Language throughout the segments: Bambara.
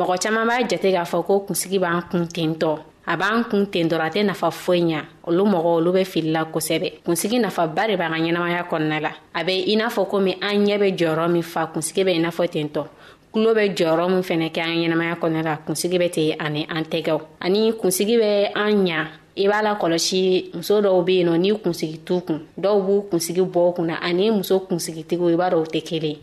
mɔgɔ caaman b'a jate k'a fɔ ko kunsigi b'an kun tentɔ a b'an kun ten dɔrɔ a tɛ nafa foyi ɲa olu mɔgɔ olu be fili la kosɛbɛ kunsigi nafaba de b'an ka ɲɛnamaya kɔnɔna la a be i n'a fɔ komi an ɲɛ be jɔyɔrɔ min fa kunsigi be i n'a fɔ tentɔ tulo bɛ jɔyɔrɔ min fɛnɛ kɛ an ɲɛnamaya kɔnɔna la kunsigi bɛ te ani an tɛgɛw ani kunsigi bɛ an ɲa i b'a la kɔlɔsi muso dɔw be yen nɔ n'i kunsigi t'u kun dɔw b'u kunsigi bɔ kun na ani muso kunsigitigiw i b'a dɔw tɛ kelen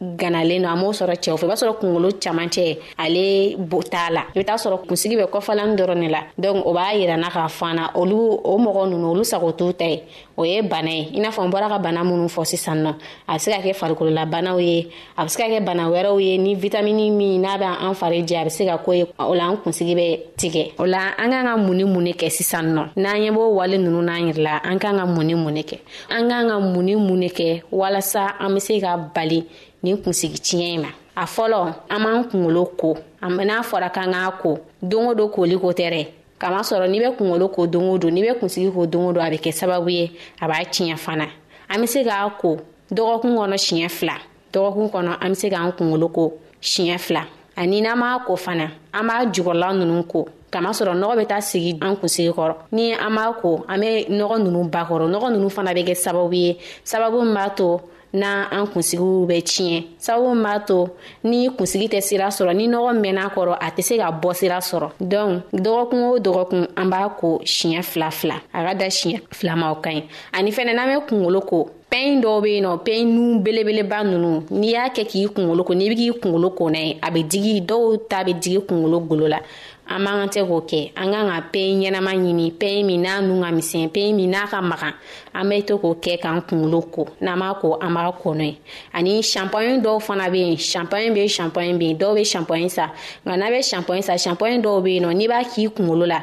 ganalen don a m'o sɔrɔ cɛw fɛ i b'a sɔrɔ kungolo camancɛ ale bo t'a la i bɛ taa sɔrɔ kunsigi bɛ kɔfalani dɔrɔn ne la donc o b'a yirana k'a fana olu o mɔgɔ nunu olu sago t'u ta ye o ye bana ye i n'a fɔ n bɔra ka bana minnu fɔ sisan nɔ a bɛ se ka kɛ farikololabanaw ye a bɛ se ka kɛ bana wɛrɛw ye ni vitamini min n'a bɛ an fari jɛ a bɛ se ka ko ye o la an kunsigi bɛ tigɛ o la an k'an ka mun ni mun de kɛ sisan nɔ n'an ye b'o wale ninnu n'an yɛrɛ la an k'an ka mun ni mun de kɛ an k'an ka mun ni mun de kɛ walasa an bɛ se ka bali nin kunsigi tiɲɛ in ma a fɔlɔ an b'an kunkolo ko n'a fɔra k'an k'a ko don o don koli ko tɛ dɛ kama sɔrɔ n'i bɛ kunkolo ko don o don n'i bɛ kunsigi ko don o don a bɛ kɛ sababu ye a b'a tiɲɛ fana an bɛ se k'a ko dɔgɔkun kɔnɔ siɲɛ fila dɔgɔkun kɔnɔ an be se k'an kungolo ko siɲɛ fila ani n'an b'a ko fana an b'a jugɔrɔla nunu ko kama sɔrɔ nɔgɔ bɛ taa sigi an kunsigi kɔrɔ ni an b'a ko an bɛ nɔgɔ nunu bakɔrɔ nɔgɔ nunu fana bɛ kɛ sababu ye sababu min b'a to na an kunsigiw bɛ tiɲɛ sababu min b'a to ni kunsigi tɛ sira sɔrɔ ni nɔgɔ mɛn'a kɔrɔ a tɛ se ka bɔ sira sɔrɔ dɔnc dɔgɔkun o dɔgɔkun an b'a ko siɲɛ fila fila a ka da siɲɛ filamaw ka ɲi ani fɛnɛ n'an bɛ kungolo ko pɛn dɔw be yen nɔ pɛn nu belebeleba nunu n'i y'a kɛ k'i kungolo ko n'i be k'i kungolo kona ye a be digi dɔw ta be digi kungolo golo la an b'an ka tɛ k'o kɛ an kan ka pɛn ɲɛnama ɲini pɛn min n'a nu ka misɛn pɛn min n'a ka magan an be to k'o kɛ k'an kungolo ko n'an b'a ko an b'a kɔnɔ ye ani shanpɔɲi dɔw fana be yen shanpɔɲi be shanpɔɲi be yen dɔw be shanpɔɲi sa nka n'a be shanpɔɲi sa shanpɔɲi dɔw be yen nɔ n'i b'a k'i kungolo la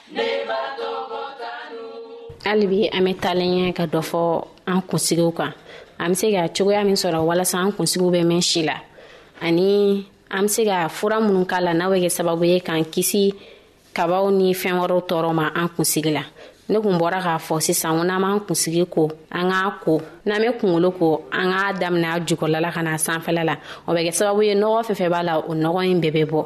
hali bi an bɛ talen ɲɛ ka dɔ fɔ an kunsigiw kan an bɛ se ka cogoya min sɔrɔ walasa an kunsigiw bɛ mɛn si la ani an bɛ se ka fura minnu k'a la n'a bɛ kɛ sababu ye k'an kisi kabaw ni fɛn wɛrɛw tɔɔrɔ ma an kunsigi la ne kun bɔra k'a fɔ sisan ko n'an b'an kunsigi ko an k'a ko n'an bɛ kunkolo ko an k'a daminɛ a jukɔrɔla la ka na sanfɛla la o bɛ kɛ sababu ye nɔgɔ fɛn fɛn b'a la o nɔgɔ in bɛɛ bɛ bɔ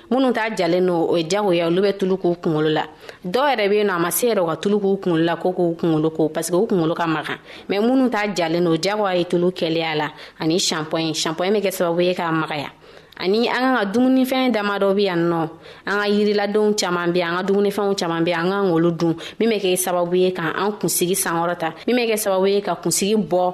minnu t'a jalen don o ye jagoya olu bɛ tulu k'u kunkolo la dɔw yɛrɛ bɛ yen nɔ a ma se yɛrɛ ka tulu k'u kunkolo la ko k'u kunkolo ko parce que u kunkolo ka makan mɛ minnu t'a jalen don jagoya ye tulu kɛlɛya la ani shampoing shampoing bɛ kɛ sababu ye k'a magaya ani an kan ka dumunifɛn dama dɔ bɛ yan nɔ an ka yiriladenw caman bɛ an ka dumunifɛnw caman bɛ an ka kan k'olu dun min bɛ kɛ sababu ye ka an kunsigi sankɔrɔta min bɛ kɛ sababu ye ka kunsigi bɔ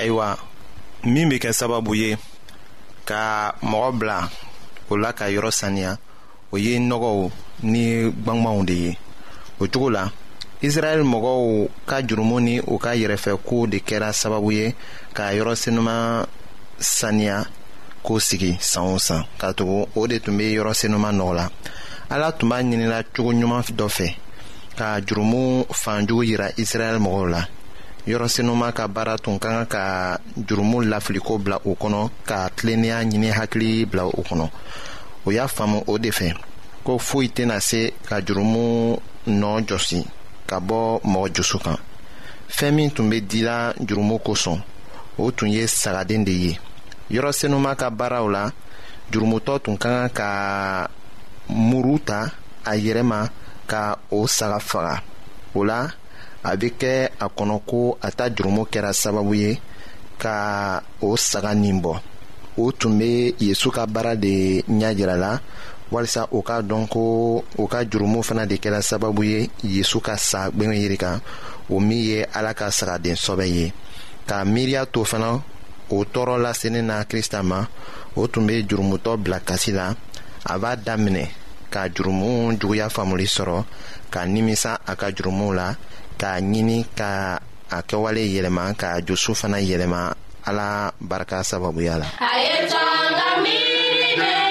ayiwa min bɛ kɛ sababu ye ka mɔgɔ bila o la ka yɔrɔ saniya o ye nɔgɔw ni gbangbanw de ye o cogo la israɛl mɔgɔw ka jurumu ni u ka yɛrɛfɛko de kɛra sababu ye ka yɔrɔ senuma saniya k'o sigi san o san ka tugu o de tun bɛ yɔrɔ senuma nɔgɔ la ala tun b'a ɲinila cogo ɲuman dɔ fɛ ka jurumu fanjugu yira israɛl mɔgɔw la yɔrɔ senuma ka baara tun ka kan ka jurumu lafiliko bila u kɔnɔ ka tilennenya ɲini hakili bila u kɔnɔ o y'a faamu o de fɛ ko foyi tɛna se ka jurumu nɔ jɔsi ka bɔ mɔgɔ jusu kan fɛn min tun bɛ dila jurumu kosɔn o tun ye sagaden de ye yɔrɔ senuma ka baaraw la jurumutɔ tun ka kan ka muru ta a yɛrɛ ma ka o saga faga o la a bɛ kɛ a kɔnɔ ko a ta jurumu kɛra sababu ye ka o saga nin bɔ o tun bɛ yesu ka baara de ɲɛ jira la walisa o k'a dɔn ko o ka jurumu fana de kɛra sababu ye yesu ka sa gbɛngɛ yiri kan o min ye ala ka sagaden sɔbɛ ye k'a miiriya to fana o tɔɔrɔ lasenin na krista ma o tun bɛ jurumutɔ bila kasi la a b'a daminɛ ka jurumuw juguya faamuli sɔrɔ ka nimisa a ka jurumuw la k'a ɲini ka a kɛwale yɛlɛma ka jusu fana yɛlɛma ala barika sababuya la. a ye tɔɔrɔ la miiri bɛɛ.